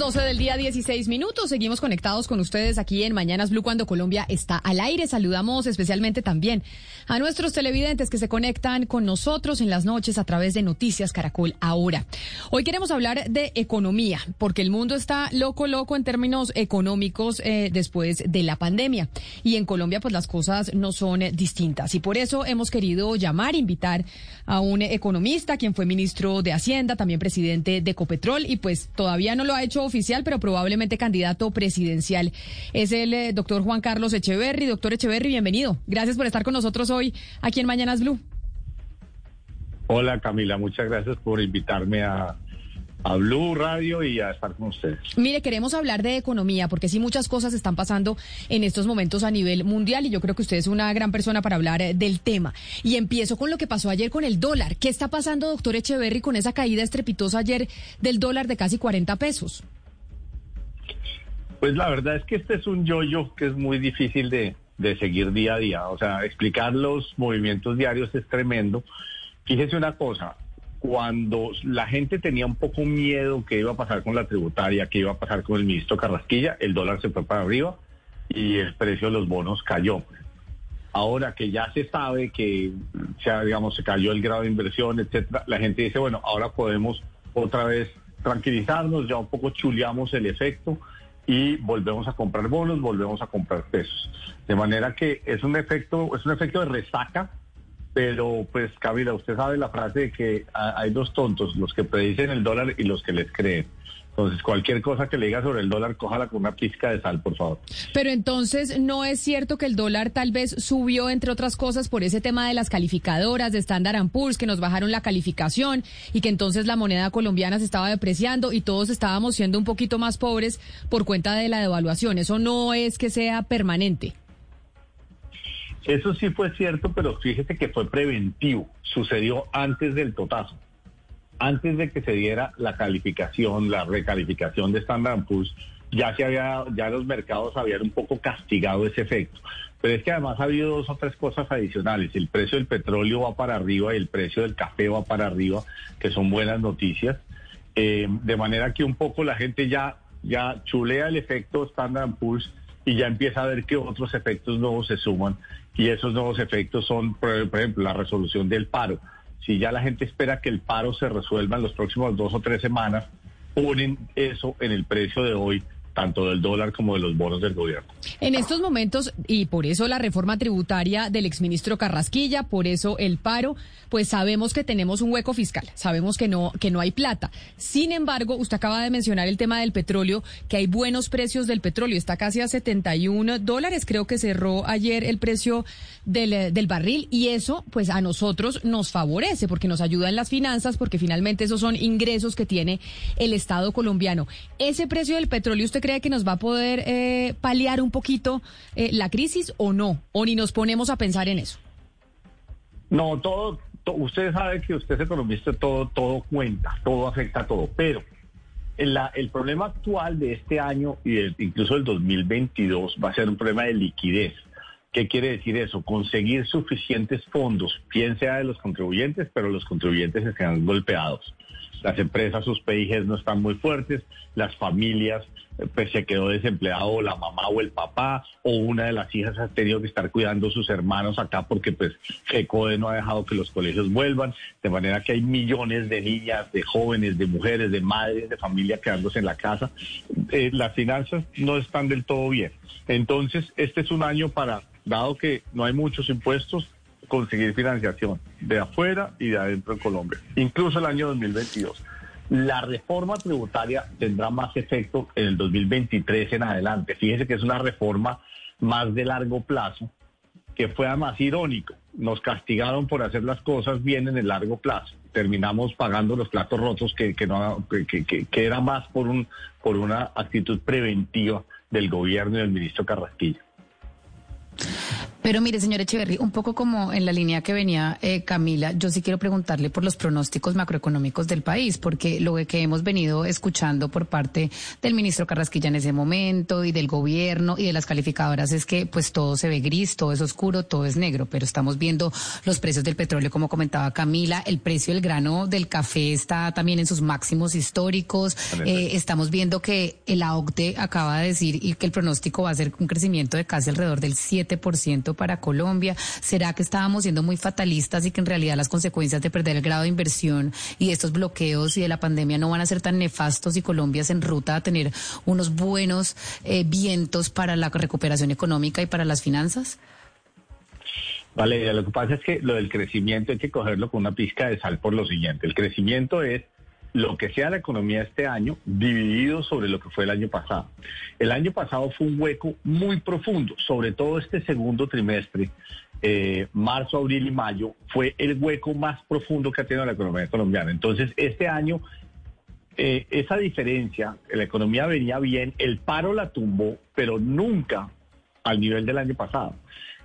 12 del día, 16 minutos. Seguimos conectados con ustedes aquí en Mañanas Blue cuando Colombia está al aire. Saludamos especialmente también a nuestros televidentes que se conectan con nosotros en las noches a través de Noticias Caracol Ahora. Hoy queremos hablar de economía, porque el mundo está loco, loco en términos económicos eh, después de la pandemia. Y en Colombia, pues las cosas no son distintas. Y por eso hemos querido llamar, invitar a un economista, quien fue ministro de Hacienda, también presidente de Ecopetrol, y pues todavía no lo ha hecho oficial, pero probablemente candidato presidencial. Es el eh, doctor Juan Carlos Echeverry. Doctor Echeverry, bienvenido. Gracias por estar con nosotros hoy aquí en Mañanas Blue. Hola Camila, muchas gracias por invitarme a, a Blue Radio y a estar con ustedes. Mire, queremos hablar de economía porque sí muchas cosas están pasando en estos momentos a nivel mundial y yo creo que usted es una gran persona para hablar eh, del tema. Y empiezo con lo que pasó ayer con el dólar. ¿Qué está pasando, doctor Echeverry, con esa caída estrepitosa ayer del dólar de casi 40 pesos? Pues la verdad es que este es un yoyo que es muy difícil de, de seguir día a día. O sea, explicar los movimientos diarios es tremendo. Fíjese una cosa, cuando la gente tenía un poco miedo que iba a pasar con la tributaria, que iba a pasar con el ministro Carrasquilla, el dólar se fue para arriba y el precio de los bonos cayó. Ahora que ya se sabe que ya, digamos, se cayó el grado de inversión, etcétera, la gente dice, bueno, ahora podemos otra vez tranquilizarnos, ya un poco chuleamos el efecto y volvemos a comprar bonos, volvemos a comprar pesos. De manera que es un efecto, es un efecto de resaca, pero pues Camila, usted sabe la frase de que hay dos tontos, los que predicen el dólar y los que les creen. Entonces, cualquier cosa que le diga sobre el dólar, cójala con una pizca de sal, por favor. Pero entonces, ¿no es cierto que el dólar tal vez subió, entre otras cosas, por ese tema de las calificadoras de Standard Poor's, que nos bajaron la calificación y que entonces la moneda colombiana se estaba depreciando y todos estábamos siendo un poquito más pobres por cuenta de la devaluación? Eso no es que sea permanente. Eso sí fue cierto, pero fíjese que fue preventivo. Sucedió antes del totazo antes de que se diera la calificación, la recalificación de Standard Poor's, ya se había, ya los mercados habían un poco castigado ese efecto. Pero es que además ha habido dos o tres cosas adicionales. El precio del petróleo va para arriba y el precio del café va para arriba, que son buenas noticias. Eh, de manera que un poco la gente ya, ya chulea el efecto Standard Poor's y ya empieza a ver que otros efectos nuevos se suman. Y esos nuevos efectos son, por ejemplo, la resolución del paro si ya la gente espera que el paro se resuelva en los próximos dos o tres semanas, ponen eso en el precio de hoy tanto del dólar como de los bonos del gobierno. En estos momentos, y por eso la reforma tributaria del exministro Carrasquilla, por eso el paro, pues sabemos que tenemos un hueco fiscal, sabemos que no, que no hay plata. Sin embargo, usted acaba de mencionar el tema del petróleo, que hay buenos precios del petróleo, está casi a 71 dólares, creo que cerró ayer el precio del, del barril, y eso, pues a nosotros nos favorece, porque nos ayuda en las finanzas, porque finalmente esos son ingresos que tiene el Estado colombiano. Ese precio del petróleo, ¿usted cree que nos va a poder eh, paliar un poquito eh, la crisis o no? ¿O ni nos ponemos a pensar en eso? No, todo, usted sabe que usted es economista, todo, todo cuenta, todo afecta a todo, pero el, el problema actual de este año y incluso el 2022 va a ser un problema de liquidez. ¿Qué quiere decir eso? Conseguir suficientes fondos, bien sea de los contribuyentes, pero los contribuyentes se quedan golpeados las empresas, sus PIGs no están muy fuertes, las familias, eh, pues se quedó desempleado la mamá o el papá, o una de las hijas ha tenido que estar cuidando a sus hermanos acá porque pues FECODE no ha dejado que los colegios vuelvan, de manera que hay millones de niñas, de jóvenes, de mujeres, de madres, de familia quedándose en la casa. Eh, las finanzas no están del todo bien. Entonces, este es un año para, dado que no hay muchos impuestos, conseguir financiación de afuera y de adentro en Colombia, incluso el año 2022. La reforma tributaria tendrá más efecto en el 2023 en adelante. Fíjese que es una reforma más de largo plazo, que fue además irónico. Nos castigaron por hacer las cosas bien en el largo plazo. Terminamos pagando los platos rotos que, que, no, que, era más por, un, por una actitud preventiva del gobierno y del ministro Carrasquilla. Pero mire, señor Echeverry, un poco como en la línea que venía eh, Camila, yo sí quiero preguntarle por los pronósticos macroeconómicos del país, porque lo que hemos venido escuchando por parte del ministro Carrasquilla en ese momento y del gobierno y de las calificadoras es que pues todo se ve gris, todo es oscuro, todo es negro, pero estamos viendo los precios del petróleo, como comentaba Camila, el precio del grano del café está también en sus máximos históricos, eh, estamos viendo que el AOCDE acaba de decir y que el pronóstico va a ser un crecimiento de casi alrededor del 7% para Colombia? ¿Será que estábamos siendo muy fatalistas y que en realidad las consecuencias de perder el grado de inversión y estos bloqueos y de la pandemia no van a ser tan nefastos y Colombia es en ruta a tener unos buenos eh, vientos para la recuperación económica y para las finanzas? Vale, lo que pasa es que lo del crecimiento hay que cogerlo con una pizca de sal por lo siguiente. El crecimiento es lo que sea la economía este año dividido sobre lo que fue el año pasado. El año pasado fue un hueco muy profundo, sobre todo este segundo trimestre, eh, marzo, abril y mayo, fue el hueco más profundo que ha tenido la economía colombiana. Entonces, este año, eh, esa diferencia, la economía venía bien, el paro la tumbó, pero nunca al nivel del año pasado.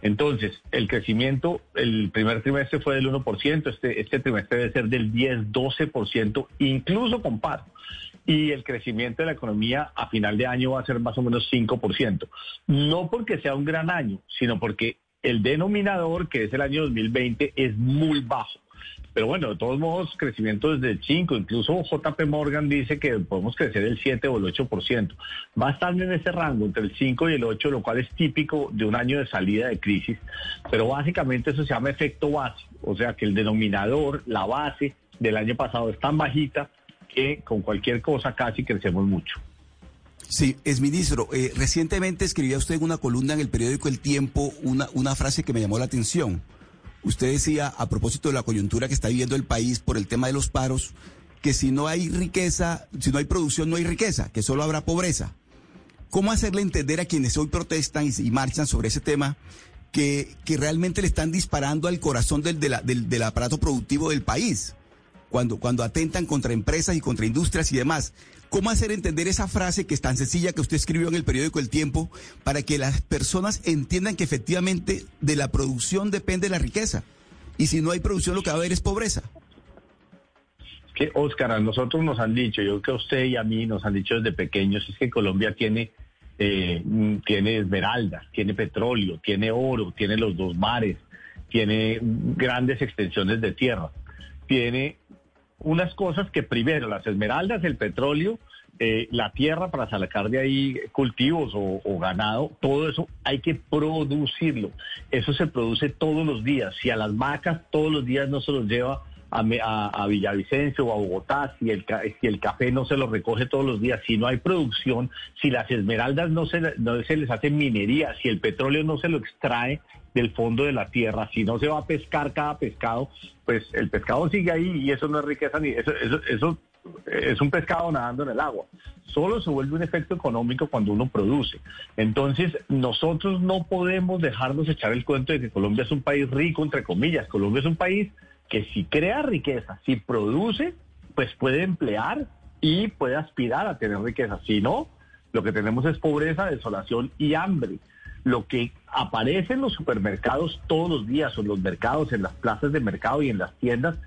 Entonces, el crecimiento, el primer trimestre fue del 1%, este, este trimestre debe ser del 10, 12%, incluso con. Y el crecimiento de la economía a final de año va a ser más o menos 5%. No porque sea un gran año, sino porque el denominador, que es el año 2020, es muy bajo. Pero bueno, de todos modos, crecimiento desde el 5, incluso JP Morgan dice que podemos crecer el 7 o el 8%. Va a estar en ese rango, entre el 5 y el 8, lo cual es típico de un año de salida de crisis, pero básicamente eso se llama efecto base, o sea que el denominador, la base del año pasado es tan bajita que con cualquier cosa casi crecemos mucho. Sí, es ministro. Eh, recientemente escribía usted en una columna en el periódico El Tiempo una, una frase que me llamó la atención. Usted decía, a propósito de la coyuntura que está viviendo el país por el tema de los paros, que si no hay riqueza, si no hay producción, no hay riqueza, que solo habrá pobreza. ¿Cómo hacerle entender a quienes hoy protestan y, marchan sobre ese tema que, que, realmente le están disparando al corazón del, del, del aparato productivo del país? Cuando, cuando atentan contra empresas y contra industrias y demás. ¿Cómo hacer entender esa frase que es tan sencilla que usted escribió en el periódico El Tiempo para que las personas entiendan que efectivamente de la producción depende la riqueza? Y si no hay producción lo que va a haber es pobreza. Que, Oscar, a nosotros nos han dicho, yo creo que usted y a mí nos han dicho desde pequeños, es que Colombia tiene, eh, tiene esmeraldas, tiene petróleo, tiene oro, tiene los dos mares, tiene grandes extensiones de tierra, tiene unas cosas que primero, las esmeraldas, el petróleo, eh, la tierra para sacar de ahí cultivos o, ganado, todo eso hay que producirlo. Eso se produce todos los días. Si a las vacas todos los días no se los lleva a, Villavicencio o a Bogotá, si el, si el café no se lo recoge todos los días, si no hay producción, si las esmeraldas no se, no se les hace minería, si el petróleo no se lo extrae del fondo de la tierra, si no se va a pescar cada pescado, pues el pescado sigue ahí y eso no es riqueza ni eso, eso, eso es un pescado nadando en el agua. Solo se vuelve un efecto económico cuando uno produce. Entonces, nosotros no podemos dejarnos echar el cuento de que Colombia es un país rico, entre comillas. Colombia es un país que si crea riqueza, si produce, pues puede emplear y puede aspirar a tener riqueza. Si no, lo que tenemos es pobreza, desolación y hambre. Lo que aparece en los supermercados todos los días, o en los mercados, en las plazas de mercado y en las tiendas,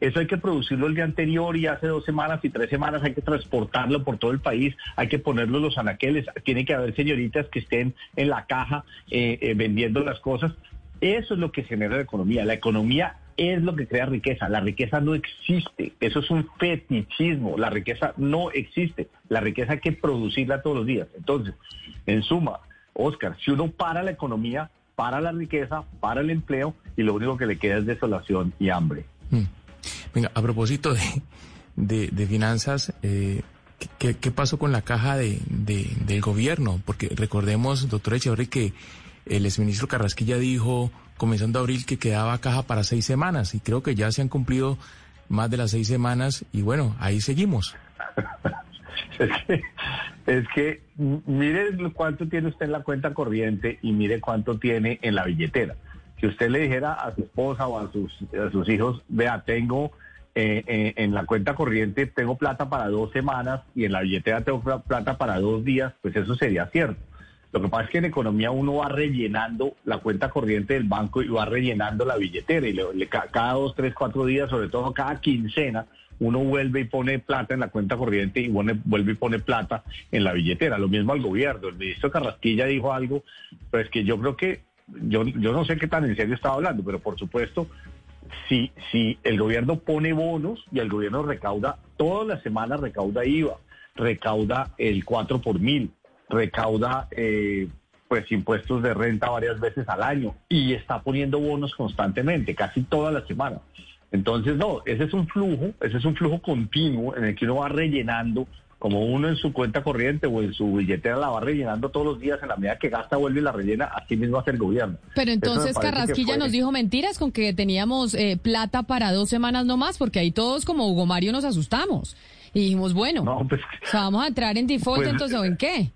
eso hay que producirlo el día anterior y hace dos semanas y tres semanas hay que transportarlo por todo el país, hay que ponerlo en los anaqueles, tiene que haber señoritas que estén en la caja eh, eh, vendiendo las cosas. Eso es lo que genera la economía. La economía es lo que crea riqueza. La riqueza no existe. Eso es un fetichismo. La riqueza no existe. La riqueza hay que producirla todos los días. Entonces, en suma, Oscar, si uno para la economía, para la riqueza, para el empleo y lo único que le queda es desolación y hambre. Mm. Venga, a propósito de, de, finanzas, eh, ¿qué, pasó con la caja de, del gobierno? Porque recordemos, doctor Echeverry, que el exministro Carrasquilla dijo comenzando abril que quedaba caja para seis semanas y creo que ya se han cumplido más de las seis semanas y bueno, ahí seguimos. es, que, es que mire cuánto tiene usted en la cuenta corriente y mire cuánto tiene en la billetera. Si usted le dijera a su esposa o a sus, a sus hijos, vea, tengo eh, eh, en la cuenta corriente tengo plata para dos semanas y en la billetera tengo plata para dos días, pues eso sería cierto. Lo que pasa es que en economía uno va rellenando la cuenta corriente del banco y va rellenando la billetera y le, cada dos, tres, cuatro días, sobre todo cada quincena, uno vuelve y pone plata en la cuenta corriente y vuelve y pone plata en la billetera. Lo mismo al gobierno. El ministro Carrasquilla dijo algo, pues que yo creo que, yo, yo no sé qué tan en serio estaba hablando, pero por supuesto, si, si el gobierno pone bonos y el gobierno recauda, todas las semanas recauda IVA, recauda el 4 por mil, recauda eh, pues impuestos de renta varias veces al año y está poniendo bonos constantemente, casi todas las semanas. Entonces, no, ese es un flujo, ese es un flujo continuo en el que uno va rellenando, como uno en su cuenta corriente o en su billetera la va rellenando todos los días, en la medida que gasta, vuelve y la rellena, así mismo hace el gobierno. Pero entonces Carrasquilla nos dijo mentiras con que teníamos eh, plata para dos semanas no más, porque ahí todos como Hugo Mario nos asustamos. Y dijimos, bueno, pues, vamos a entrar en default, pues, entonces, ¿o en qué?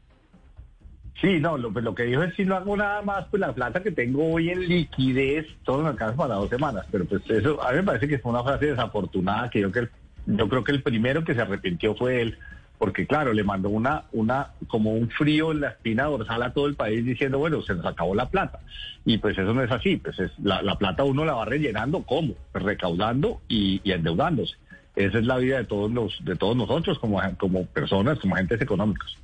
Sí, no, lo, pues, lo que dijo es si no hago nada más, pues la plata que tengo hoy en liquidez, todo me alcanza para dos semanas. Pero pues eso, a mí me parece que fue una frase desafortunada, que yo, que yo creo que el primero que se arrepintió fue él, porque claro, le mandó una, una, como un frío en la espina dorsal a todo el país diciendo, bueno, se nos acabó la plata. Y pues eso no es así, pues es, la, la plata uno la va rellenando, ¿cómo? Pues recaudando y, y endeudándose. Esa es la vida de todos los, de todos nosotros como, como personas, como agentes económicos.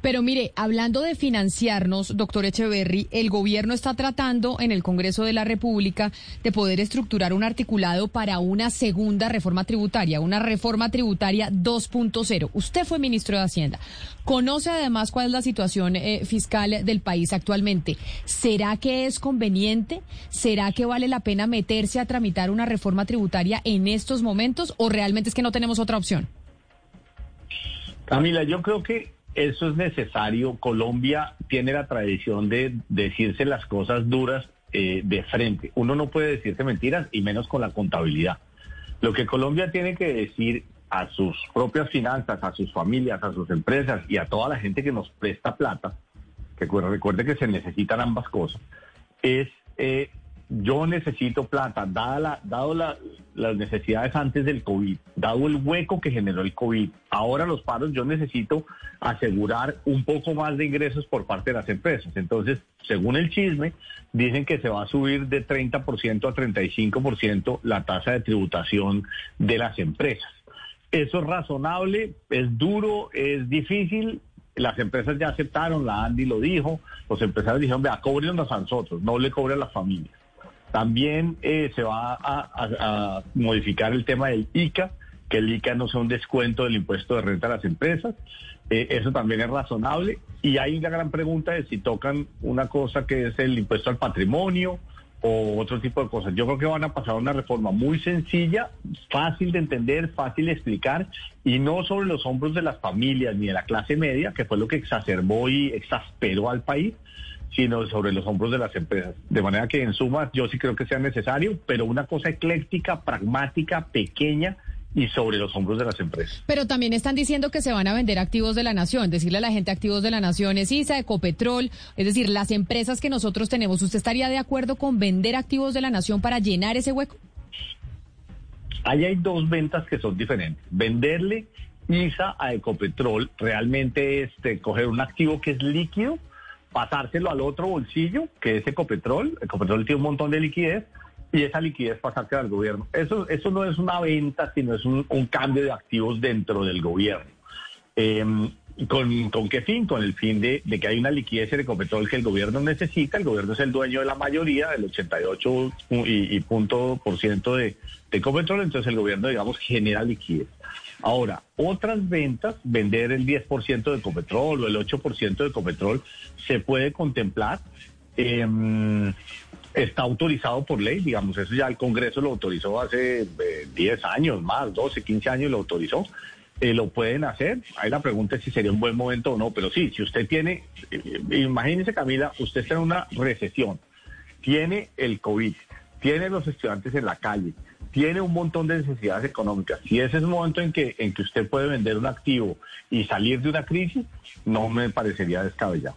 Pero mire, hablando de financiarnos, doctor Echeverry, el gobierno está tratando en el Congreso de la República de poder estructurar un articulado para una segunda reforma tributaria, una reforma tributaria 2.0. Usted fue ministro de Hacienda. Conoce además cuál es la situación eh, fiscal del país actualmente. ¿Será que es conveniente? ¿Será que vale la pena meterse a tramitar una reforma tributaria en estos momentos o realmente es que no tenemos otra opción? Camila, yo creo que eso es necesario. Colombia tiene la tradición de decirse las cosas duras eh, de frente. Uno no puede decirse mentiras y menos con la contabilidad. Lo que Colombia tiene que decir a sus propias finanzas, a sus familias, a sus empresas y a toda la gente que nos presta plata, que recuerde que se necesitan ambas cosas, es eh, yo necesito plata, dada dado las necesidades antes del COVID, dado el hueco que generó el COVID, ahora los paros, yo necesito asegurar un poco más de ingresos por parte de las empresas. Entonces, según el chisme, dicen que se va a subir de 30% a 35% la tasa de tributación de las empresas. Eso es razonable, es duro, es difícil. Las empresas ya aceptaron, la Andy lo dijo, los empresarios dijeron, vea, cóbrenos a nosotros, no le cobre a las familias. También eh, se va a, modificar el tema del ICA, que el ICA no sea un descuento del impuesto de renta a las empresas. Eh, eso también es razonable. Y hay una gran pregunta de si tocan una cosa que es el impuesto al patrimonio o otro tipo de cosas. Yo creo que van a pasar una reforma muy sencilla, fácil de entender, fácil de explicar y no sobre los hombros de las familias ni de la clase media, que fue lo que exacerbó y exasperó al país, sino sobre los hombros de las empresas. De manera que en suma yo sí creo que sea necesario, pero una cosa ecléctica, pragmática, pequeña y sobre los hombros de las empresas. Pero también están diciendo que se van a vender activos de la nación, decirle a la gente activos de la nación es ISA, Ecopetrol, es decir, las empresas que nosotros tenemos. ¿Usted estaría de acuerdo con vender activos de la nación para llenar ese hueco? Ahí hay dos ventas que son diferentes. Venderle ISA a Ecopetrol realmente es este, coger un activo que es líquido, pasárselo al otro bolsillo, que es Ecopetrol. Ecopetrol tiene un montón de liquidez y esa liquidez pasársela al gobierno. Eso, eso no es una venta, sino es un, cambio de activos dentro del gobierno. Em, ¿con, ¿Con qué fin? Con el fin de, que hay una liquidez en Ecopetrol que el gobierno necesita. El gobierno es el dueño de la mayoría, del 88 y, punto por ciento de, de Ecopetrol, entonces el gobierno, digamos, genera liquidez. Ahora, otras ventas, vender el 10% de Ecopetrol o el 8% de Ecopetrol, se puede contemplar. Em, está autorizado por ley, digamos, eso ya el Congreso lo autorizó hace 10 eh, años más, 12, 15 años lo autorizó. Eh, lo pueden hacer. Ahí la pregunta es si sería un buen momento o no, pero sí, si usted tiene, eh, imagínese Camila, usted está en una recesión, tiene el COVID, tiene los estudiantes en la calle, tiene un montón de necesidades económicas. Si ese es un momento en que, en que usted puede vender un activo y salir de una crisis, no me parecería descabellado.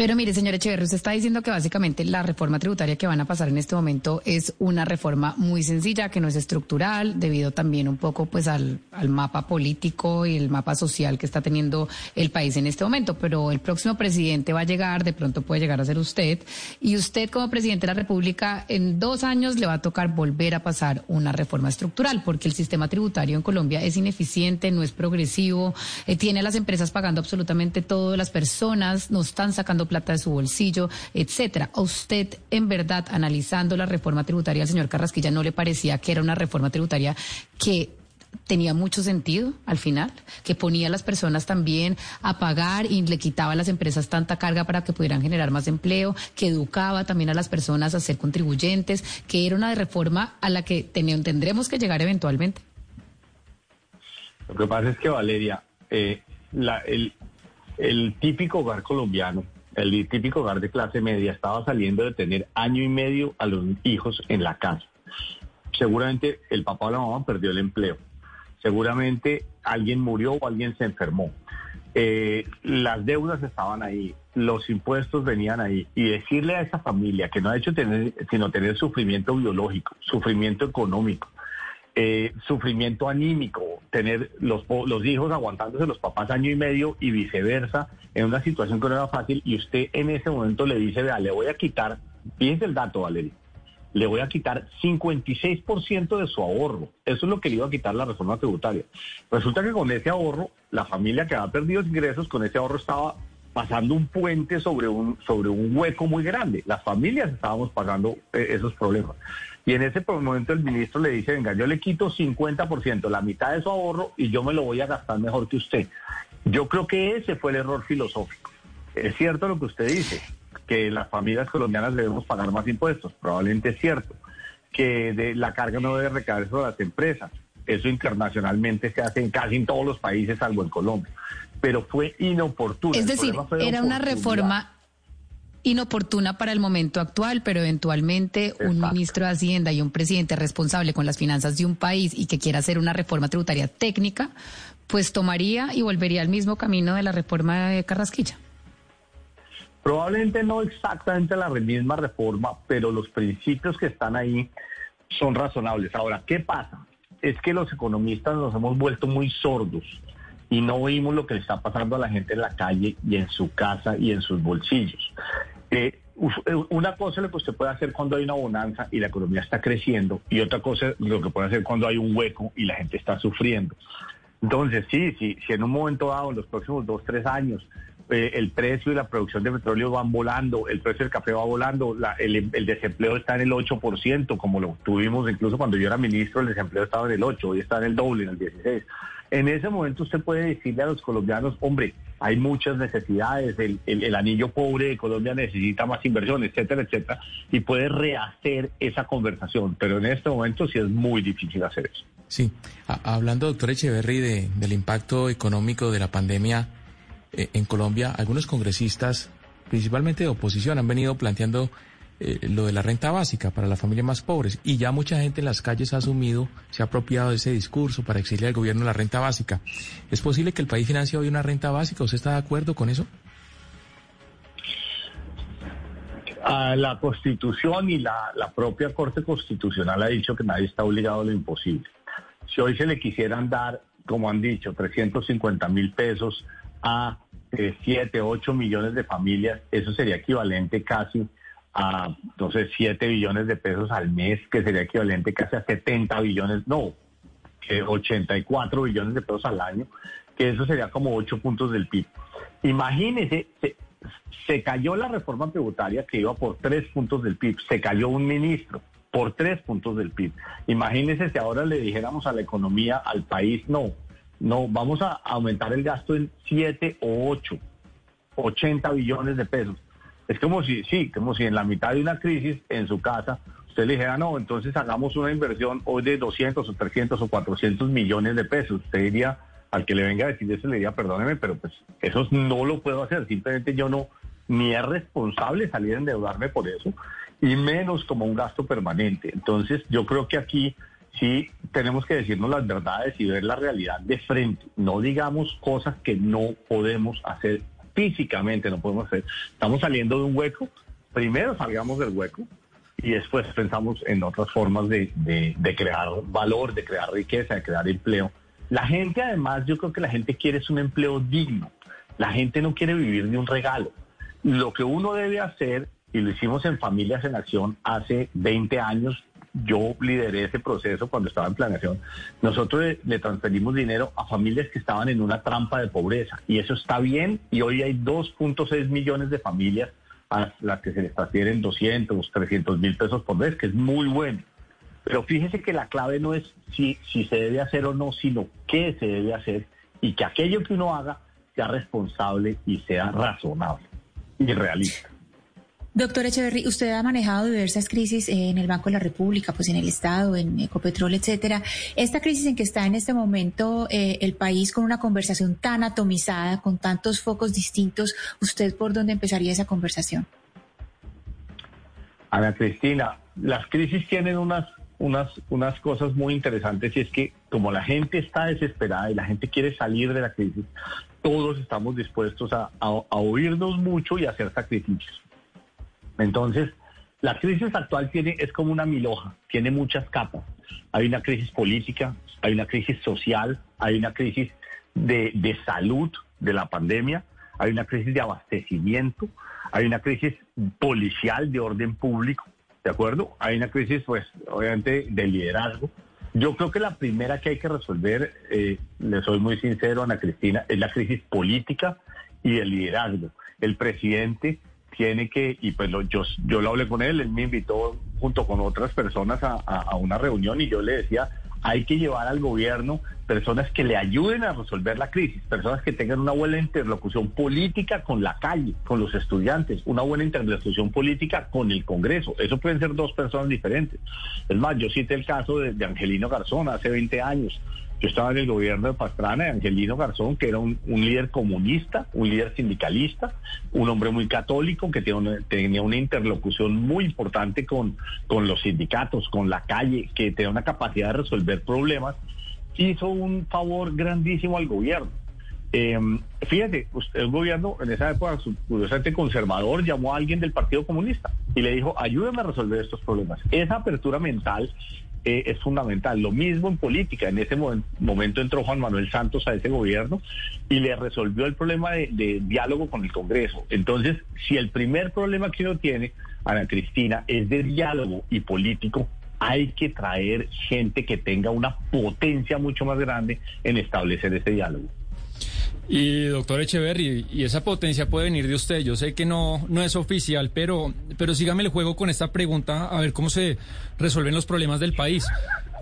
Pero mire, señor Echeverri, usted está diciendo que básicamente la reforma tributaria que van a pasar en este momento es una reforma muy sencilla, que no es estructural, debido también un poco pues al, mapa político y el mapa social que está teniendo el país en este momento. Pero el próximo presidente va a llegar, de pronto puede llegar a ser usted, y usted como presidente de la República en dos años le va a tocar volver a pasar una reforma estructural, porque el sistema tributario en Colombia es ineficiente, no es progresivo, eh, tiene a las empresas pagando absolutamente todo, las personas no están sacando plata de su bolsillo, etcétera. ¿A usted, en verdad, analizando la reforma tributaria al señor Carrasquilla, no le parecía que era una reforma tributaria que tenía mucho sentido al final, que ponía a las personas también a pagar y le quitaba a las empresas tanta carga para que pudieran generar más empleo, que educaba también a las personas a ser contribuyentes, que era una reforma a la que tendremos que llegar eventualmente. Lo que pasa es que, Valeria, eh, el, el típico hogar colombiano el típico hogar de clase media estaba saliendo de tener año y medio a los hijos en la casa. Seguramente el papá o la mamá perdió el empleo. Seguramente alguien murió o alguien se enfermó. Eh, las deudas estaban ahí, los impuestos venían ahí. Y decirle a esa familia que no ha hecho tener, sino tener sufrimiento biológico, sufrimiento económico, eh, sufrimiento anímico, tener los, los hijos aguantándose los papás año y medio y viceversa, en una situación que no era fácil, y usted en ese momento le dice, vea, le voy a quitar, fíjense el dato, Valeria, le voy a quitar 56% de su ahorro. Eso es lo que le iba a quitar la reforma tributaria. Resulta que con ese ahorro, la familia que había perdido ingresos, con ese ahorro estaba pasando un puente sobre un, sobre un hueco muy grande. Las familias estábamos pagando eh, esos problemas. Y en ese momento el ministro le dice, venga, yo le quito 50%, la mitad de su ahorro, y yo me lo voy a gastar mejor que usted. Yo creo que ese fue el error filosófico. Es cierto lo que usted dice, que las familias colombianas debemos pagar más impuestos, probablemente es cierto, que de, la carga no debe recaer sobre las empresas. Eso internacionalmente se hace en casi en todos los países, salvo en Colombia. Pero fue inoportuno. Es decir, era una reforma inoportuna para el momento actual, pero eventualmente un ministro de Hacienda y un presidente responsable con las finanzas de un país y que quiera hacer una reforma tributaria técnica, pues tomaría y volvería al mismo camino de la reforma de Carrasquilla. Probablemente no exactamente la misma reforma, pero los principios que están ahí son razonables. Ahora, ¿qué pasa? Es que los economistas nos hemos vuelto muy sordos y no oímos lo que le está pasando a la gente en la calle y en su casa y en sus bolsillos. Eh, eh, una cosa es lo que usted puede hacer cuando hay una bonanza y la economía está creciendo y otra cosa es lo que puede hacer cuando hay un hueco y la gente está sufriendo. Entonces, sí, sí, si en un momento dado, en los próximos dos, tres años, eh, el precio y la producción de petróleo van volando, el precio del café va volando, el, el, desempleo está en el 8%, como lo tuvimos incluso cuando yo era ministro, el desempleo estaba en el 8, hoy está en el doble, en el 16. En ese momento usted puede decirle a los colombianos, hombre, hay muchas necesidades, el, anillo pobre de Colombia necesita más inversión, etcétera, etcétera, y puede rehacer esa conversación, pero en este momento sí es muy difícil hacer eso. Sí, hablando, doctor Echeverry, de, del impacto económico de la pandemia eh, en Colombia, algunos congresistas, principalmente de oposición, han venido planteando eh, lo de la renta básica para las familias más pobres. Y ya mucha gente en las calles ha asumido, se ha apropiado de ese discurso para exigirle al gobierno la renta básica. ¿Es posible que el país financie hoy una renta básica? ¿Usted está de acuerdo con eso? la Constitución y la, la propia Corte Constitucional ha dicho que nadie está obligado a lo imposible. Si hoy se le quisieran dar, como han dicho, 350 mil pesos a 7, eh, 8 millones de familias, eso sería equivalente casi a, entonces, 7 billones de pesos al mes, que sería equivalente casi a 70 billones, no, que 84 billones de pesos al año, que eso sería como 8 puntos del PIB. Imagínese, se, se cayó la reforma tributaria que iba por 3 puntos del PIB, se cayó un ministro por 3 puntos del PIB. Imagínese si ahora le dijéramos a la economía, al país, no, no, vamos a aumentar el gasto en 7 o 8, 80 billones de pesos. Es como si, sí, como si en la mitad de una crisis en su casa usted le dijera, no, entonces hagamos una inversión hoy de 200 o 300 o 400 millones de pesos. Usted diría, al que le venga a decir eso, le diría, perdóneme, pero pues eso no lo puedo hacer. Simplemente yo no, ni es responsable salir a endeudarme por eso, y menos como un gasto permanente. Entonces yo creo que aquí sí tenemos que decirnos las verdades y ver la realidad de frente. No digamos cosas que no podemos hacer físicamente no podemos hacer. Estamos saliendo de un hueco, primero salgamos del hueco y después pensamos en otras formas de, crear valor, de crear riqueza, de crear empleo. La gente además, yo creo que la gente quiere es un empleo digno. La gente no quiere vivir de un regalo. Lo que uno debe hacer, y lo hicimos en Familias en Acción hace 20 años, yo lideré ese proceso cuando estaba en planeación. Nosotros le, transferimos dinero a familias que estaban en una trampa de pobreza y eso está bien y hoy hay 2.6 millones de familias a las que se les transfieren 200, 300 mil pesos por mes, que es muy bueno. Pero fíjese que la clave no es si, si se debe hacer o no, sino qué se debe hacer y que aquello que uno haga sea responsable y sea razonable y realista. Doctor Echeverry, usted ha manejado diversas crisis en el Banco de la República, pues en el Estado, en Ecopetrol, etcétera. Esta crisis en que está en este momento eh, el país con una conversación tan atomizada, con tantos focos distintos, ¿usted por dónde empezaría esa conversación? Ana Cristina, las crisis tienen unas, unas, unas cosas muy interesantes y es que como la gente está desesperada y la gente quiere salir de la crisis, todos estamos dispuestos a, a oírnos mucho y a hacer sacrificios. Entonces, la crisis actual tiene, es como una miloja, tiene muchas capas. Hay una crisis política, hay una crisis social, hay una crisis de, de salud de la pandemia, hay una crisis de abastecimiento, hay una crisis policial de orden público, ¿de acuerdo? Hay una crisis, pues, obviamente, de liderazgo. Yo creo que la primera que hay que resolver, eh, le soy muy sincero, Ana Cristina, es la crisis política y el liderazgo. El presidente tiene que, y pues yo, yo lo hablé con él, él me invitó junto con otras personas a, una reunión y yo le decía, hay que llevar al gobierno personas que le ayuden a resolver la crisis, personas que tengan una buena interlocución política con la calle, con los estudiantes, una buena interlocución política con el Congreso. Eso pueden ser dos personas diferentes. Es más, yo cité el caso de, de Angelino Garzón hace 20 años. Yo estaba en el gobierno de Pastrana y Angelino Garzón, que era un, líder comunista, un líder sindicalista, un hombre muy católico que tenía una interlocución muy importante con, con los sindicatos, con la calle, que tenía una capacidad de resolver problemas, hizo un favor grandísimo al gobierno. Eh, fíjate, el gobierno en esa época, curiosamente conservador, llamó a alguien del Partido Comunista y le dijo, ayúdame a resolver estos problemas. Esa apertura mental eh, es fundamental. Lo mismo en política. En ese momento entró Juan Manuel Santos a ese gobierno y le resolvió el problema de, diálogo con el Congreso. Entonces, si el primer problema que uno tiene, Ana Cristina, es de diálogo y político, hay que traer gente que tenga una potencia mucho más grande en establecer ese diálogo. Y doctor Echeverry, y esa potencia puede venir de usted. Yo sé que no, no es oficial, pero, pero sígame el juego con esta pregunta a ver cómo se resuelven los problemas del país.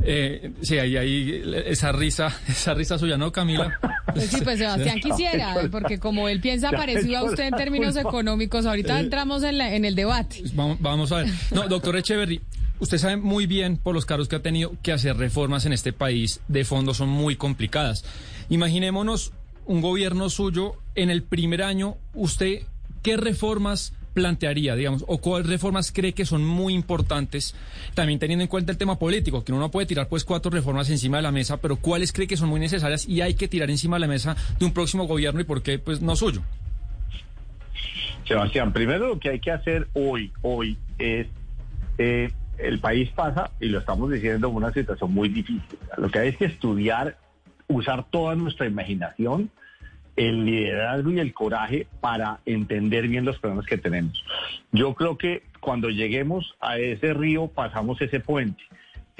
Eh, sí, ahí, ahí esa risa, esa risa suya, ¿no, Camila? Pues sí, pues Sebastián quisiera, porque como él piensa parecido a usted en términos económicos, ahorita entramos en, en el debate. Pues vamos, vamos a ver. No, doctor Echeverry, usted sabe muy bien por los cargos que ha tenido que hacer reformas en este país de fondo son muy complicadas. Imaginémonos un gobierno suyo en el primer año, ¿usted qué reformas plantearía, digamos, o cuáles reformas cree que son muy importantes, también teniendo en cuenta el tema político, que uno no puede tirar pues cuatro reformas encima de la mesa, pero cuáles cree que son muy necesarias y hay que tirar encima de la mesa de un próximo gobierno y por qué pues no suyo? Sebastián, primero lo que hay que hacer hoy, hoy es eh, el país pasa, y lo estamos diciendo, una situación muy difícil. Lo que hay es que estudiar usar toda nuestra imaginación, el liderazgo y el coraje para entender bien los problemas que tenemos. Yo creo que cuando lleguemos a ese río pasamos ese puente.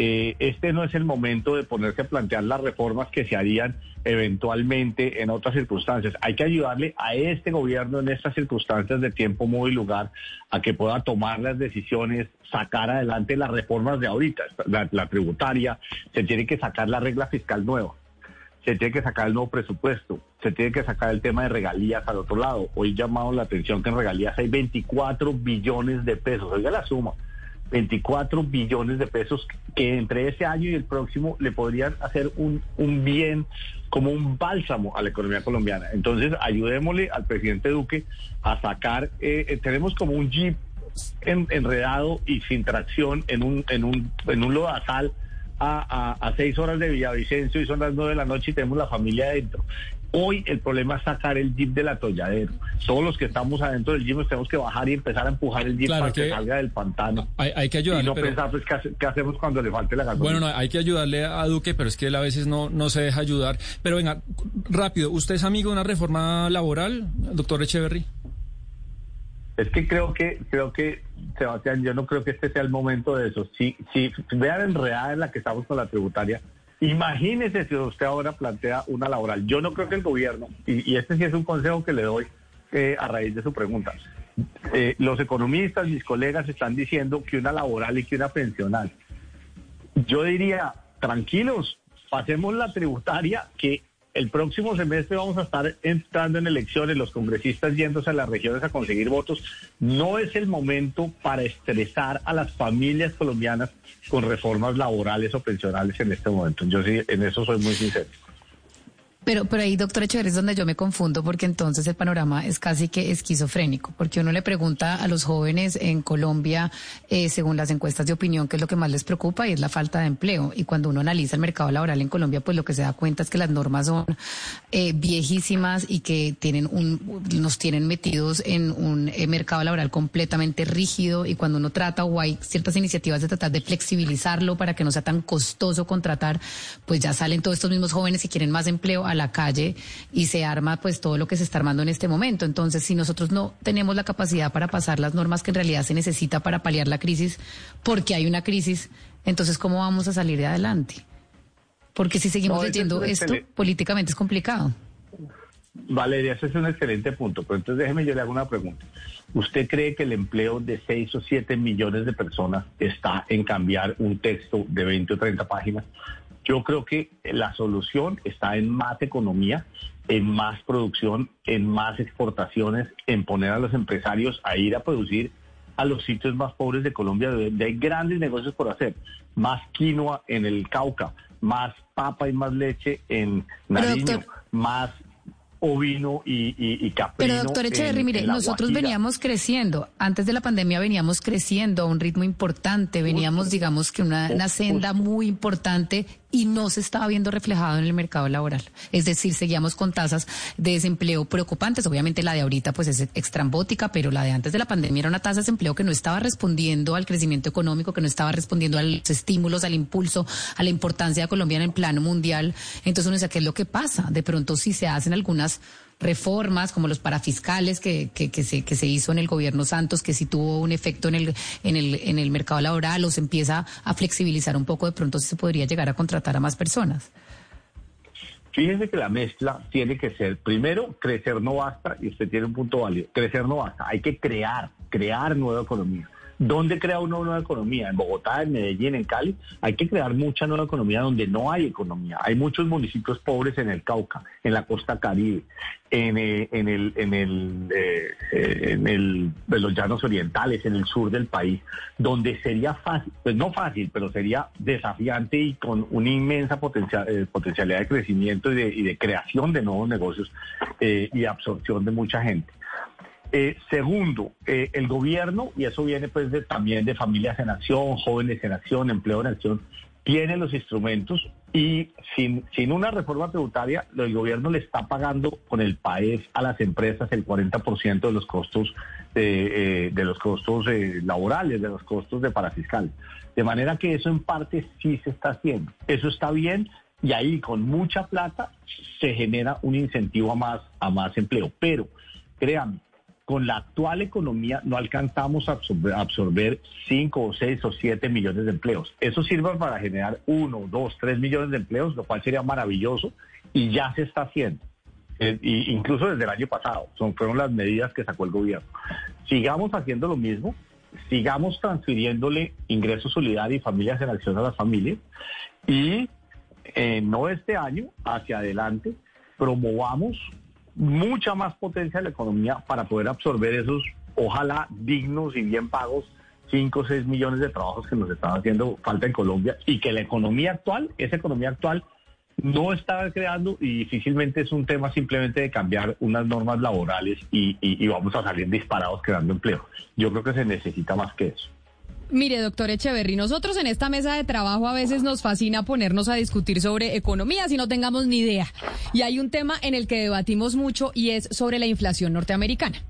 Eh, este no es el momento de ponerse a plantear las reformas que se harían eventualmente en otras circunstancias. Hay que ayudarle a este gobierno en estas circunstancias de tiempo, modo y lugar a que pueda tomar las decisiones, sacar adelante las reformas de ahorita, la tributaria, se tiene que sacar la regla fiscal nueva se tiene que sacar el nuevo presupuesto, se tiene que sacar el tema de regalías al otro lado. Hoy llamado la atención que en regalías hay 24 billones de pesos, oiga la suma, 24 billones de pesos que entre ese año y el próximo le podrían hacer un, un bien como un bálsamo a la economía colombiana. Entonces, ayudémosle al presidente Duque a sacar, eh, eh, tenemos como un jeep enredado y sin tracción en un, en un, en un lodazal a, a, a seis horas de Villavicencio y son las nueve de la noche y tenemos la familia adentro. Hoy el problema es sacar el jeep del atolladero. Todos los que estamos adentro del jeep nos tenemos que bajar y empezar a empujar el jeep Claro para que, que salga del pantano. Hay, hay que Y ayudarle. no pero- pensar, pues, ¿qué, hace- qué hacemos cuando le falte la gasolina? Bueno, no, hay que ayudarle a Duque, pero es que él a veces no, no se deja ayudar. Pero venga, rápido, ¿usted es amigo de una reforma laboral, doctor Echeverry? Es que creo que, creo que, Sebastián, yo no creo que este sea el momento de eso. Si, si vean enredada en la que estamos con la tributaria, imagínese si usted ahora plantea una laboral. Yo no creo que el gobierno, y, este sí es un consejo que le doy eh, a raíz de su pregunta. Eh, los economistas, mis colegas, están diciendo que una laboral y que una pensional. Yo diría, tranquilos, pasemos la tributaria que el próximo semestre vamos a estar entrando en elecciones, los congresistas yéndose a las regiones a conseguir votos. No es el momento para estresar a las familias colombianas con reformas laborales o pensionales en este momento. Yo sí, en eso soy muy sincero. Pero, pero ahí, doctor Echeverri, es donde yo me confundo porque entonces el panorama es casi que esquizofrénico, porque uno le pregunta a los jóvenes en Colombia, eh, según las encuestas de opinión, qué es lo que más les preocupa y es la falta de empleo. Y cuando uno analiza el mercado laboral en Colombia, pues lo que se da cuenta es que las normas son eh, viejísimas y que tienen un, nos tienen metidos en un eh, mercado laboral completamente rígido y cuando uno trata o hay ciertas iniciativas de tratar de flexibilizarlo para que no sea tan costoso contratar, pues ya salen todos estos mismos jóvenes que quieren más empleo a la calle y se arma pues todo lo que se está armando en este momento. Entonces, si nosotros no tenemos la capacidad para pasar las normas que en realidad se necesita para paliar la crisis, porque hay una crisis, entonces ¿cómo vamos a salir de adelante? Porque si seguimos No, ese es leyendo esto, políticamente es complicado. Valeria, ese es un excelente punto, pero entonces déjeme yo le hago una pregunta. ¿Usted cree que el empleo de 6 o 7 millones de personas está en cambiar un texto de 20 o 30 páginas? Yo creo que la solución está en más economía, en más producción, en más exportaciones, en poner a los empresarios a ir a producir a los sitios más pobres de Colombia, donde hay grandes negocios por hacer. Más quinoa en el Cauca, más papa y más leche en Nariño, doctor- más ovino y, y, y caprino. Pero doctor en- Echeverry, mire, en nosotros Guajira. veníamos creciendo, antes de la pandemia veníamos creciendo a un ritmo importante, veníamos, digamos que una, una senda muy importante y no se estaba viendo reflejado en el mercado laboral. Es decir, seguíamos con tasas de desempleo preocupantes. Obviamente la de ahorita pues es extrambótica, pero la de antes de la pandemia era una tasa de desempleo que no estaba respondiendo al crecimiento económico, que no estaba respondiendo a los estímulos, al impulso, a la importancia de Colombia en el plano mundial. Entonces uno dice, ¿qué es lo que pasa? De pronto si se hacen algunas reformas como los parafiscales que, que, que se, que se hizo en el gobierno Santos, que sí tuvo un efecto en el, en el, en el mercado laboral o se empieza a flexibilizar un poco, de pronto se podría llegar a contratar a más personas. Fíjense que la mezcla tiene que ser, primero, crecer no basta, y usted tiene un punto válido, crecer no basta, hay que crear, crear nueva economía. ¿Dónde crea una nueva economía? En Bogotá, en Medellín, en Cali. Hay que crear mucha nueva economía donde no hay economía. Hay muchos municipios pobres en el Cauca, en la costa caribe, en, eh, en el, en el, eh, eh, en el, en los llanos orientales, en el sur del país, donde sería fácil, pues no fácil, pero sería desafiante y con una inmensa eh, potencialidad de crecimiento y de, y de creación de nuevos negocios y absorción de mucha gente. Eh, segundo, eh, el gobierno, y eso viene pues de- también de familias en acción, jóvenes en acción, empleo en acción, tiene los instrumentos y sin, sin una reforma tributaria, el gobierno le está pagando con el PAES a las empresas el 40% de los costos de, eh, de los costos eh, laborales, de los costos de parafiscal. De manera que eso en parte sí se está haciendo. Eso está bien y ahí con mucha plata se genera un incentivo a más, a más empleo. Pero créanme, con la actual economía no alcanzamos a absorber, absorber 5 o 6 o 7 millones de empleos. Eso sirve para generar 1, 2, 3 millones de empleos, lo cual sería maravilloso y ya se está haciendo. Eh, incluso desde el año pasado, fueron las medidas que sacó el gobierno. Sigamos haciendo lo mismo, sigamos transfiriéndole ingresos solidarios y familias en acción a las familias y eh, no este año, hacia adelante, promovamos mucha más potencia de la economía para poder absorber esos, ojalá dignos y bien pagos, 5 o 6 millones de trabajos que nos están haciendo falta en Colombia y que la economía actual, esa economía actual, no está creando y difícilmente es un tema simplemente de cambiar unas normas laborales y, vamos a salir disparados creando empleo. Yo creo que se necesita más que eso. Mire, doctor Echeverry, nosotros en esta mesa de trabajo a veces nos fascina ponernos a discutir sobre economía si no tengamos ni idea. Y hay un tema en el que debatimos mucho y es sobre la inflación norteamericana.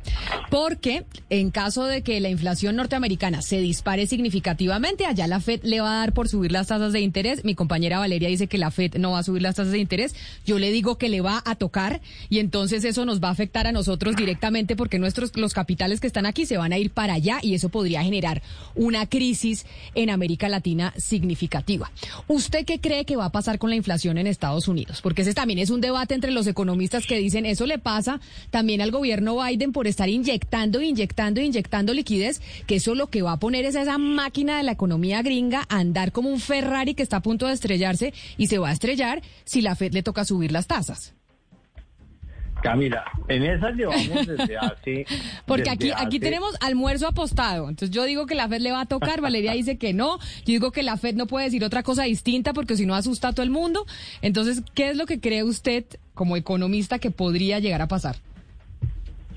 Porque en caso de que la inflación norteamericana se dispare significativamente, allá la Fed le va a dar por subir las tasas de interés. Mi compañera Valeria dice que la Fed no va a subir las tasas de interés. Yo le digo que le va a tocar y entonces eso nos va a afectar a nosotros directamente porque nuestros los capitales que están aquí se van a ir para allá y eso podría generar una crisis en América Latina significativa. ¿Usted qué cree que va a pasar con la inflación en Estados Unidos? Porque ese también es un debate entre los economistas que dicen eso le pasa también al gobierno Biden por estar inyectando, inyectando, inyectando liquidez, que eso lo que va a poner es a esa máquina de la economía gringa a andar como un Ferrari que está a punto de estrellarse y se va a estrellar si la Fed le toca subir las tasas. Camila, en esas llevamos desde hace... Porque aquí, aquí tenemos almuerzo apostado. Entonces yo digo que la FED le va a tocar, Valeria dice que no. Yo digo que la FED no puede decir otra cosa distinta porque si no asusta a todo el mundo. Entonces, ¿qué es lo que cree usted como economista que podría llegar a pasar?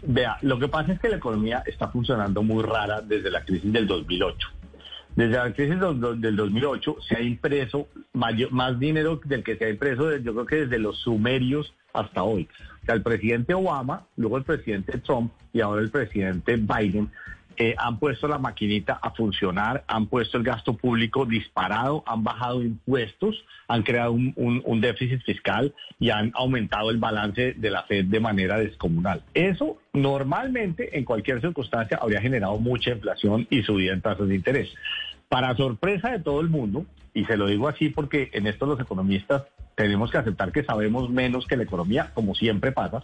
Vea, lo que pasa es que la economía está funcionando muy rara desde la crisis del 2008. Desde la crisis del 2008 se ha impreso más dinero del que se ha impreso, yo creo que desde los sumerios hasta hoy. O sea, el presidente Obama, luego el presidente Trump y ahora el presidente Biden eh, han puesto la maquinita a funcionar, han puesto el gasto público disparado, han bajado impuestos, han creado un, un, déficit fiscal y han aumentado el balance de la Fed de manera descomunal. Eso normalmente, en cualquier circunstancia, habría generado mucha inflación y subida en tasas de interés. Para sorpresa de todo el mundo, y se lo digo así porque en esto los economistas tenemos que aceptar que sabemos menos que la economía, como siempre pasa,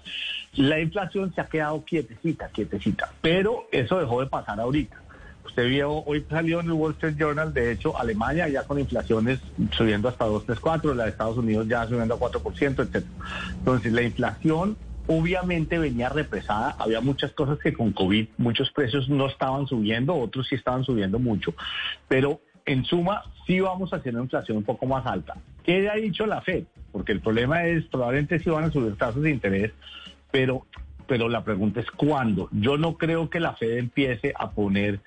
la inflación se ha quedado quietecita, quietecita, pero eso dejó de pasar ahorita. Usted vio, hoy salió en el Wall Street Journal, de hecho, Alemania ya con inflaciones subiendo hasta 2, 3, 4, la de Estados Unidos ya subiendo a 4%, etc. Entonces, la inflación obviamente venía represada, había muchas cosas que con COVID muchos precios no estaban subiendo, otros sí estaban subiendo mucho, pero en suma, sí vamos a hacer una inflación un poco más alta. ¿Qué ha dicho la Fed? Porque el problema es, probablemente sí van a subir tasas de interés, pero, pero la pregunta es cuándo. Yo no creo que la Fed empiece a poner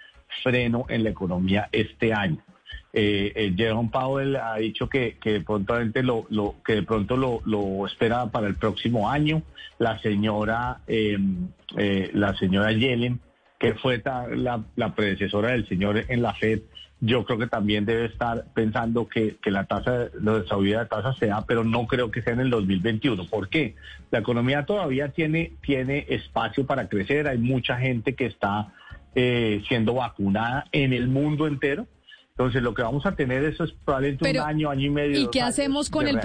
freno en la economía este año. Eh, eh Jerome Powell ha dicho que, que prontamente lo, lo, que de pronto lo, lo, espera para el próximo año. La señora, eh, eh, la señora Yellen, que fue la predecesora del señor en la Fed, yo creo que también debe estar pensando que, la tasa de subida de tasas sea, pero no creo que sea en el 2021. ¿Por qué? La economía todavía tiene, tiene espacio para crecer, hay mucha gente que está eh, siendo vacunada en el mundo entero. Entonces, lo que vamos a tener eso es probablemente un año, año y medio. ¿Y qué hacemos con el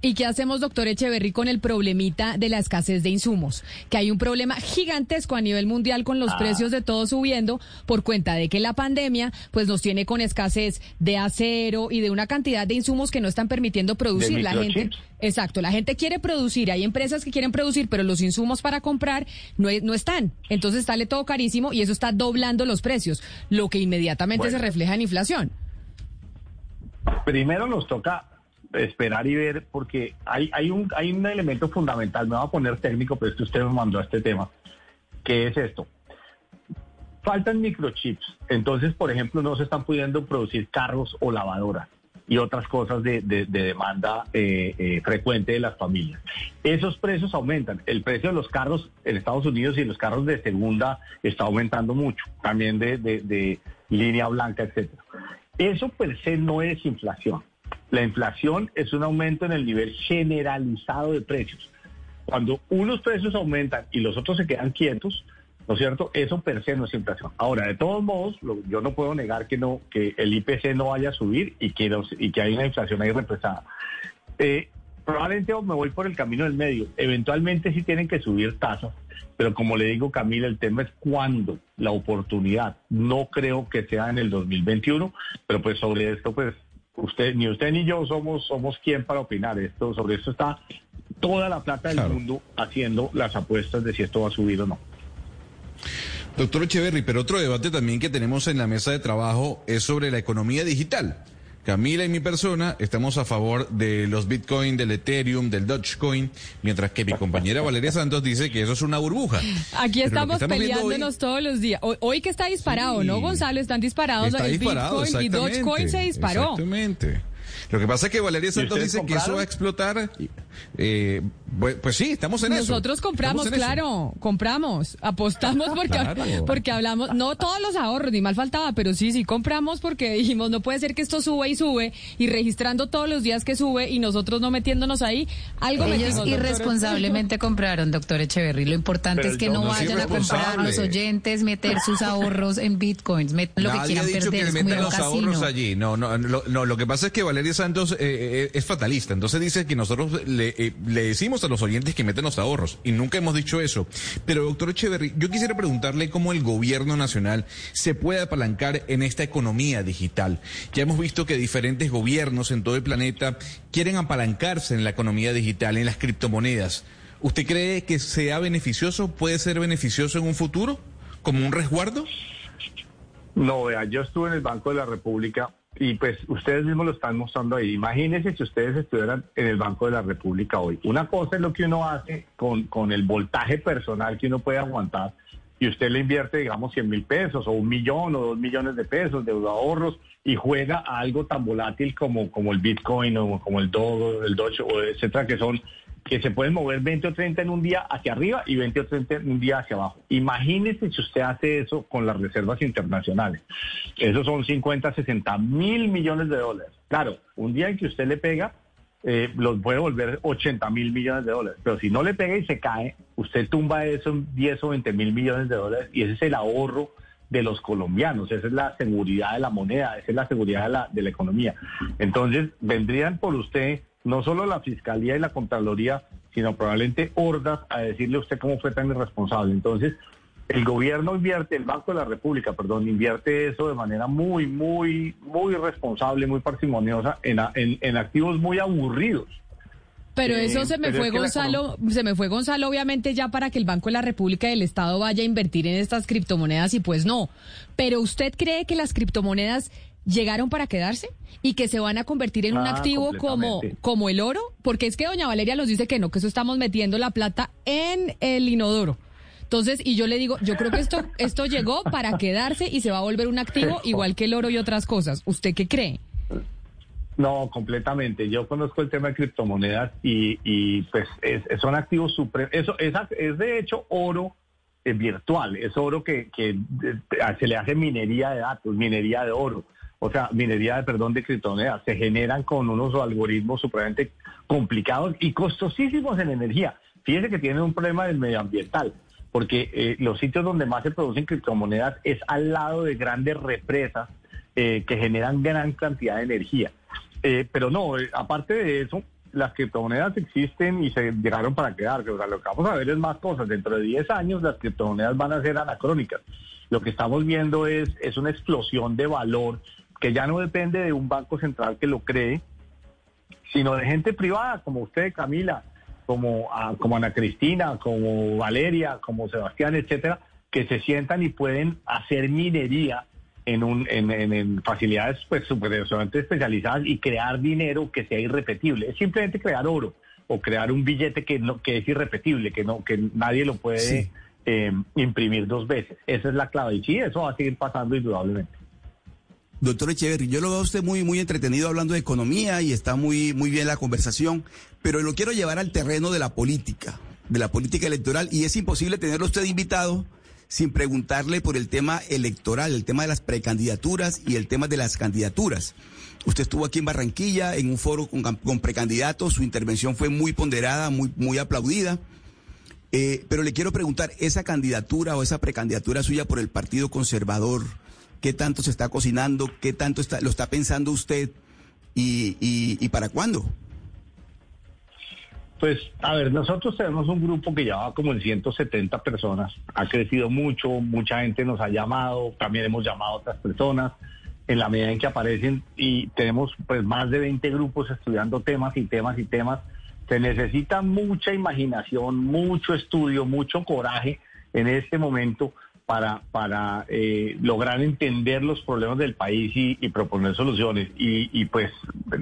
¿Y qué hacemos, doctor Echeverry, con el problemita de la escasez de insumos? Que hay un problema gigantesco a nivel mundial con los ah. precios de todo subiendo por cuenta de que la pandemia pues nos tiene con escasez de acero y de una cantidad de insumos que no están permitiendo producir la gente. Exacto, la gente quiere producir, hay empresas que quieren producir, pero los insumos para comprar no, no están. Entonces sale todo carísimo y eso está doblando los precios, lo que inmediatamente se refleja en inflación. Primero nos toca esperar y ver, porque hay, hay, un, hay un elemento fundamental, me voy a poner técnico, pero es que usted me mandó a este tema, que es esto. Faltan microchips, entonces, por ejemplo, no se están pudiendo producir carros o lavadoras y otras cosas de, demanda eh, eh, frecuente de las familias. Esos precios aumentan. El precio de los carros en Estados Unidos y los carros de segunda está aumentando mucho, también de, de línea blanca, etcétera. Eso per se no es inflación. La inflación es un aumento en el nivel generalizado de precios. Cuando unos precios aumentan y los otros se quedan quietos, ¿no es cierto? Eso per se no es inflación. Ahora, de todos modos, yo no puedo negar que no que el IPC no vaya a subir y que, y que hay una inflación ahí represada. Eh, probablemente me voy por el camino del medio. Eventualmente sí tienen que subir tasas, pero como le digo, Camila, el tema es cuándo, la oportunidad. No creo que sea en el 2021, pero pues sobre esto, pues usted, ni usted ni yo somos, somos quien para opinar. Esto, sobre esto está toda la plata del mundo haciendo las apuestas de si esto va a subir o no. Doctor Echeverry, pero otro debate también que tenemos en la mesa de trabajo es sobre la economía digital. Camila y mi persona estamos a favor de los Bitcoin, del Ethereum, del Dogecoin, mientras que mi compañera Valeria Santos dice que eso es una burbuja. Aquí estamos, peleándonos todos los días. Hoy, que está disparado, ¿no, Gonzalo? Están disparados el Bitcoin y Dogecoin se disparó. Exactamente. Lo que pasa es que Valeria Santos dice que eso va a explotar. Eh, pues, sí, estamos en eso. Nosotros compramos, claro, compramos, apostamos porque, porque hablamos, no todos los ahorros, ni mal faltaba, pero sí, sí compramos porque dijimos, no puede ser que esto sube y sube y registrando todos los días que sube y nosotros no metiéndonos ahí, algo Ellos irresponsablemente compraron, doctor Echeverry. Lo importante es que no, vayan a comprar los oyentes, meter sus ahorros en bitcoins, lo que quieran perder. Que los ahorros allí. No, no, no, lo que pasa es que Valeria Santos eh, eh, es fatalista. Entonces dice que nosotros le, eh, le, decimos a los oyentes que meten los ahorros. Y nunca hemos dicho eso. Pero, doctor Echeverry, yo quisiera preguntarle cómo el gobierno nacional se puede apalancar en esta economía digital. Ya hemos visto que diferentes gobiernos en todo el planeta quieren apalancarse en la economía digital, en las criptomonedas. ¿Usted cree que sea beneficioso, puede ser beneficioso en un futuro, como un resguardo? No, vea, yo estuve en el Banco de la República y pues ustedes mismos lo están mostrando ahí. Imagínense si ustedes estuvieran en el Banco de la República hoy. Una cosa es lo que uno hace con, con el voltaje personal que uno puede aguantar y usted le invierte, digamos, 100 mil pesos o un millón o dos millones de pesos de ahorros y juega a algo tan volátil como, como el Bitcoin o como el Doge, el Doge, etcétera, que son que se pueden mover 20 o 30 en un día hacia arriba y 20 o 30 en un día hacia abajo. Imagínese si usted hace eso con las reservas internacionales. Esos son 50, 60 mil millones de dólares. Claro, un día en que usted le pega, eh, los puede volver 80 mil millones de dólares. Pero si no le pega y se cae, usted tumba eso en 10 o 20 mil millones de dólares y ese es el ahorro de los colombianos, esa es la seguridad de la moneda, esa es la seguridad de la, de la economía. Entonces, vendrían por usted no solo la Fiscalía y la Contraloría, sino probablemente hordas a decirle a usted cómo fue tan irresponsable. Entonces, el gobierno invierte, el Banco de la República, perdón, invierte eso de manera muy, muy, muy responsable, muy parsimoniosa en, en, activos muy aburridos. Pero eso eh, se me fue Gonzalo, se me fue Gonzalo obviamente ya para que el Banco de la República y el Estado vaya a invertir en estas criptomonedas y pues no. Pero usted cree que las criptomonedas llegaron para quedarse y que se van a convertir en un ah, activo como, como el oro, porque es que doña Valeria nos dice que no, que eso estamos metiendo la plata en el inodoro. Entonces, y yo le digo, yo creo que esto, esto llegó para quedarse y se va a volver un activo igual que el oro y otras cosas. ¿Usted qué cree? No, completamente. Yo conozco el tema de criptomonedas y, y pues son activos supremos. Eso es, es de hecho oro eh, virtual, es oro que, que eh, se le hace minería de datos, minería de oro o sea, minería de, perdón, de criptomonedas, se generan con unos algoritmos supremamente complicados y costosísimos en energía. Fíjense que tienen un problema del medioambiental, porque eh, los sitios donde más se producen criptomonedas es al lado de grandes represas eh, que generan gran cantidad de energía. Eh, pero no, aparte de eso, las criptomonedas existen y se llegaron para quedarse. O sea, lo que vamos a ver es más cosas. Dentro de 10 años las criptomonedas van a ser anacrónicas. Lo que estamos viendo es, es una explosión de valor que ya no depende de un banco central que lo cree, sino de gente privada como usted, Camila, como, ah, como Ana Cristina, como Valeria, como Sebastián, etcétera, que se sientan y pueden hacer minería en, un, en, facilidades pues súper especializadas y crear dinero que sea irrepetible. Es simplemente crear oro o crear un billete que, no, que es irrepetible, que, no, que nadie lo puede eh, imprimir dos veces. Esa es la clave. Y sí, eso va a seguir pasando indudablemente. Doctor Echeverry, yo lo veo a usted muy, muy entretenido hablando de economía y está muy, muy bien la conversación, pero lo quiero llevar al terreno de la política, de la política electoral, y es imposible tenerlo usted invitado sin preguntarle por el tema electoral, el tema de las precandidaturas y el tema de las candidaturas. Usted estuvo aquí en Barranquilla en un foro con, precandidatos, su intervención fue muy ponderada, muy, muy aplaudida. Eh, pero le quiero preguntar, esa candidatura o esa precandidatura suya por el Partido Conservador, qué tanto se está cocinando, qué tanto está, lo está pensando usted y, para cuándo. Pues, a ver, nosotros tenemos un grupo que lleva como en 170 personas. Ha crecido mucho, mucha gente nos ha llamado, también hemos llamado a otras personas en la medida en que aparecen y tenemos pues más de 20 grupos estudiando temas y temas y temas. Se necesita mucha imaginación, mucho estudio, mucho coraje en este momento para, para eh, lograr entender los problemas del país y, proponer soluciones. Y, y, pues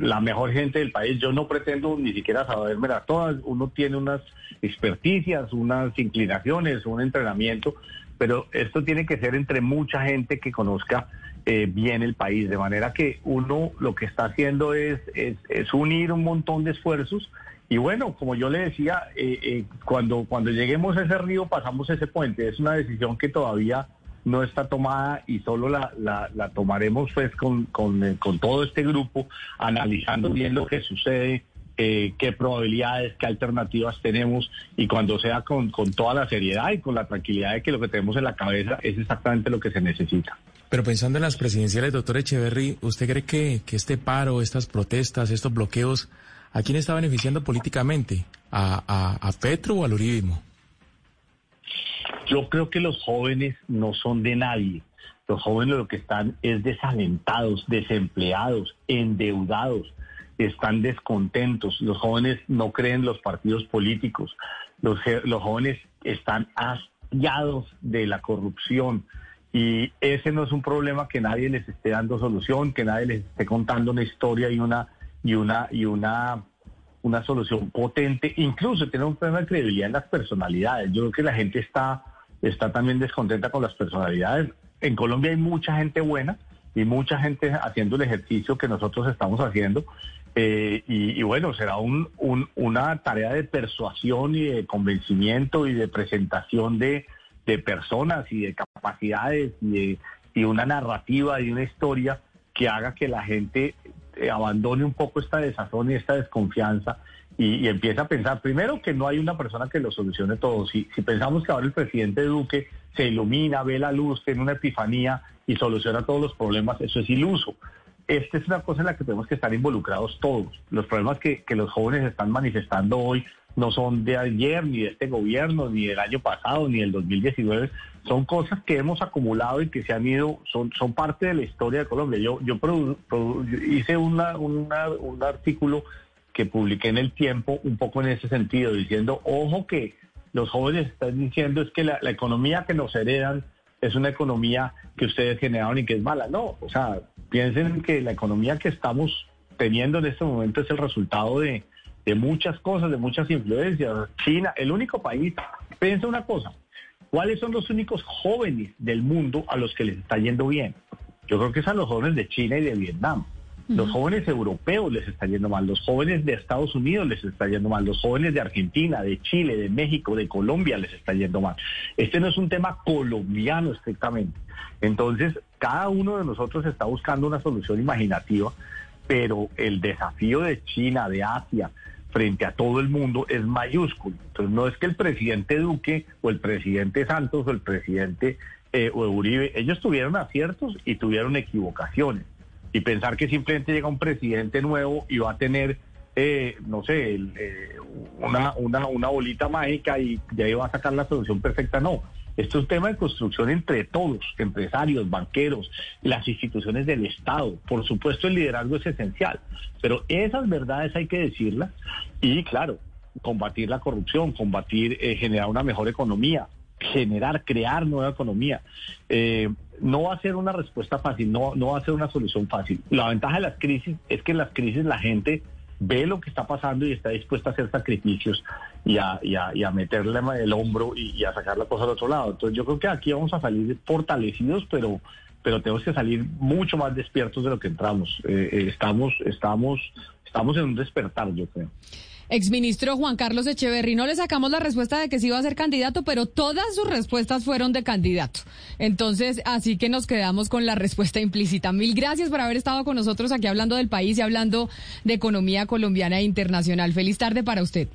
la mejor gente del país, yo no pretendo ni siquiera saberme todas, uno tiene unas experticias, unas inclinaciones, un entrenamiento, pero esto tiene que ser entre mucha gente que conozca eh, bien el país, de manera que uno lo que está haciendo es, es, unir un montón de esfuerzos y bueno, como yo le decía, eh, eh, cuando, cuando lleguemos a ese río pasamos ese puente, es una decisión que todavía no está tomada y solo la, la, tomaremos pues con, con, con, todo este grupo, analizando bien lo que sucede, qué probabilidades, qué alternativas tenemos y cuando sea con, con toda la seriedad y con la tranquilidad de que lo que tenemos en la cabeza es exactamente lo que se necesita. Pero pensando en las presidenciales, doctor Echeverry, ¿usted cree que, que este paro, estas protestas, estos bloqueos, ¿a quién está beneficiando políticamente? ¿A, a, Petro o al Uribismo? Yo creo que los jóvenes no son de nadie. Los jóvenes lo que están es desalentados, desempleados, endeudados, están descontentos. Los jóvenes no creen los partidos políticos. Los, los jóvenes están hastiados de la corrupción, y ese no es un problema que nadie les esté dando solución, que nadie les esté contando una historia y una y una y una una solución potente. Incluso tiene un problema de credibilidad en las personalidades. Yo creo que la gente está está también descontenta con las personalidades. En Colombia hay mucha gente buena y mucha gente haciendo el ejercicio que nosotros estamos haciendo. Eh, y, bueno, será un, una tarea de persuasión y de convencimiento y de presentación de, de personas y de capacidades y, de, una narrativa y una historia que haga que la gente eh, abandone un poco esta desazón y esta desconfianza y, empiece a pensar, primero, que no hay una persona que lo solucione todo. Si pensamos que ahora el presidente Duque se ilumina, ve la luz, tiene una epifanía y soluciona todos los problemas, eso es iluso. Esta es una cosa en la que tenemos que estar involucrados todos. Los problemas que, los jóvenes están manifestando hoy no son de ayer, ni de este gobierno, ni del año pasado, ni del 2019, son cosas que hemos acumulado y que se han ido, son, son parte de la historia de Colombia. Yo, yo, hice una, un artículo que publiqué en el tiempo un poco en ese sentido, diciendo, ojo que los jóvenes están diciendo es que la, la economía que nos heredan es una economía que ustedes generaron y que es mala. No, o sea, piensen que la economía que estamos teniendo en este momento es el resultado de, muchas cosas, de muchas influencias. China, el único país, piensa una cosa, ¿cuáles son los únicos jóvenes del mundo a los que les está yendo bien? Yo creo que son los jóvenes de China y de Vietnam. Los jóvenes europeos les está yendo mal, los jóvenes de Estados Unidos les está yendo mal, los jóvenes de Argentina, de Chile, de México, de Colombia les está yendo mal. Este no es un tema colombiano estrictamente. Entonces, cada uno de nosotros está buscando una solución imaginativa, pero el desafío de China, de Asia, frente a todo el mundo es mayúsculo. Entonces no es que el presidente Duque o el presidente Santos o el presidente eh, o Uribe, ellos tuvieron aciertos y tuvieron equivocaciones. Y pensar que simplemente llega un presidente nuevo y va a tener, eh, no sé, eh, una, una, bolita mágica y de ahí va a sacar la solución perfecta, no. Esto es un tema de construcción entre todos, empresarios, banqueros, las instituciones del Estado. Por supuesto, el liderazgo es esencial, pero esas verdades hay que decirlas y, claro, combatir la corrupción, combatir, eh, generar una mejor economía, generar, crear nueva economía. No va a ser una respuesta fácil, no, no va a ser una solución fácil. La ventaja de las crisis es que en las crisis la gente ve lo que está pasando y está dispuesta a hacer sacrificios y a, y a, meterle el hombro y, a sacar la cosa al otro lado. Entonces yo creo que aquí vamos a salir fortalecidos, pero pero tenemos que salir mucho más despiertos de lo que entramos. Eh, eh, estamos, estamos, estamos en un despertar, yo creo. Exministro Juan Carlos Echeverry, no le sacamos la respuesta de que sí iba a ser candidato, pero todas sus respuestas fueron de candidato. Entonces, así que nos quedamos con la respuesta implícita. Mil gracias por haber estado con nosotros aquí hablando del país y hablando de economía colombiana e internacional. Feliz tarde para usted.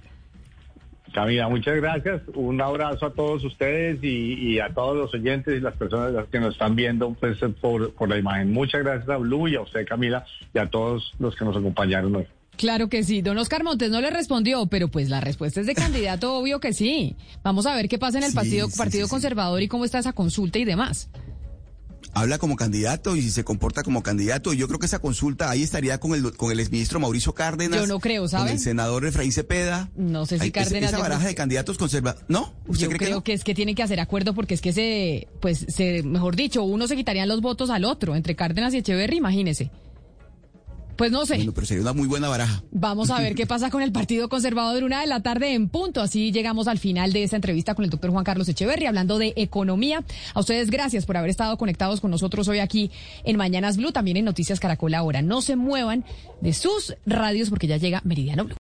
Camila, muchas gracias. Un abrazo a todos ustedes y, a todos los oyentes y las personas que nos están viendo pues, por, por la imagen. Muchas gracias a Blue y a usted, Camila, y a todos los que nos acompañaron hoy. Claro que sí. Don Oscar Montes no le respondió, pero pues la respuesta es de candidato, obvio que sí. Vamos a ver qué pasa en el Partido, partido Conservador y cómo está esa consulta y demás. habla como candidato y se comporta como candidato. Yo creo que esa consulta ahí estaría con el con el exministro Mauricio Cárdenas. Yo no creo, ¿sabe? Con el senador Efraín Cepeda. No sé si Cárdenas- Esa baraja de candidatos conserva. ¿No? ¿Usted Yo cree creo que no? que es que tienen que hacer acuerdo porque es que se, pues, se, mejor dicho, uno se quitarían los votos al otro, entre Cárdenas y Echeverry, imagínese. Pues no sé. Bueno, pero sería una muy buena baraja. Vamos a ver qué pasa con el Partido Conservador una de la tarde en punto. Así llegamos al final de esta entrevista con el doctor Juan Carlos Echeverry, hablando de economía. A ustedes gracias por haber estado conectados con nosotros hoy aquí en Mañanas Blue, también en Noticias Caracol ahora. No se muevan de sus radios porque ya llega Meridiano Blue.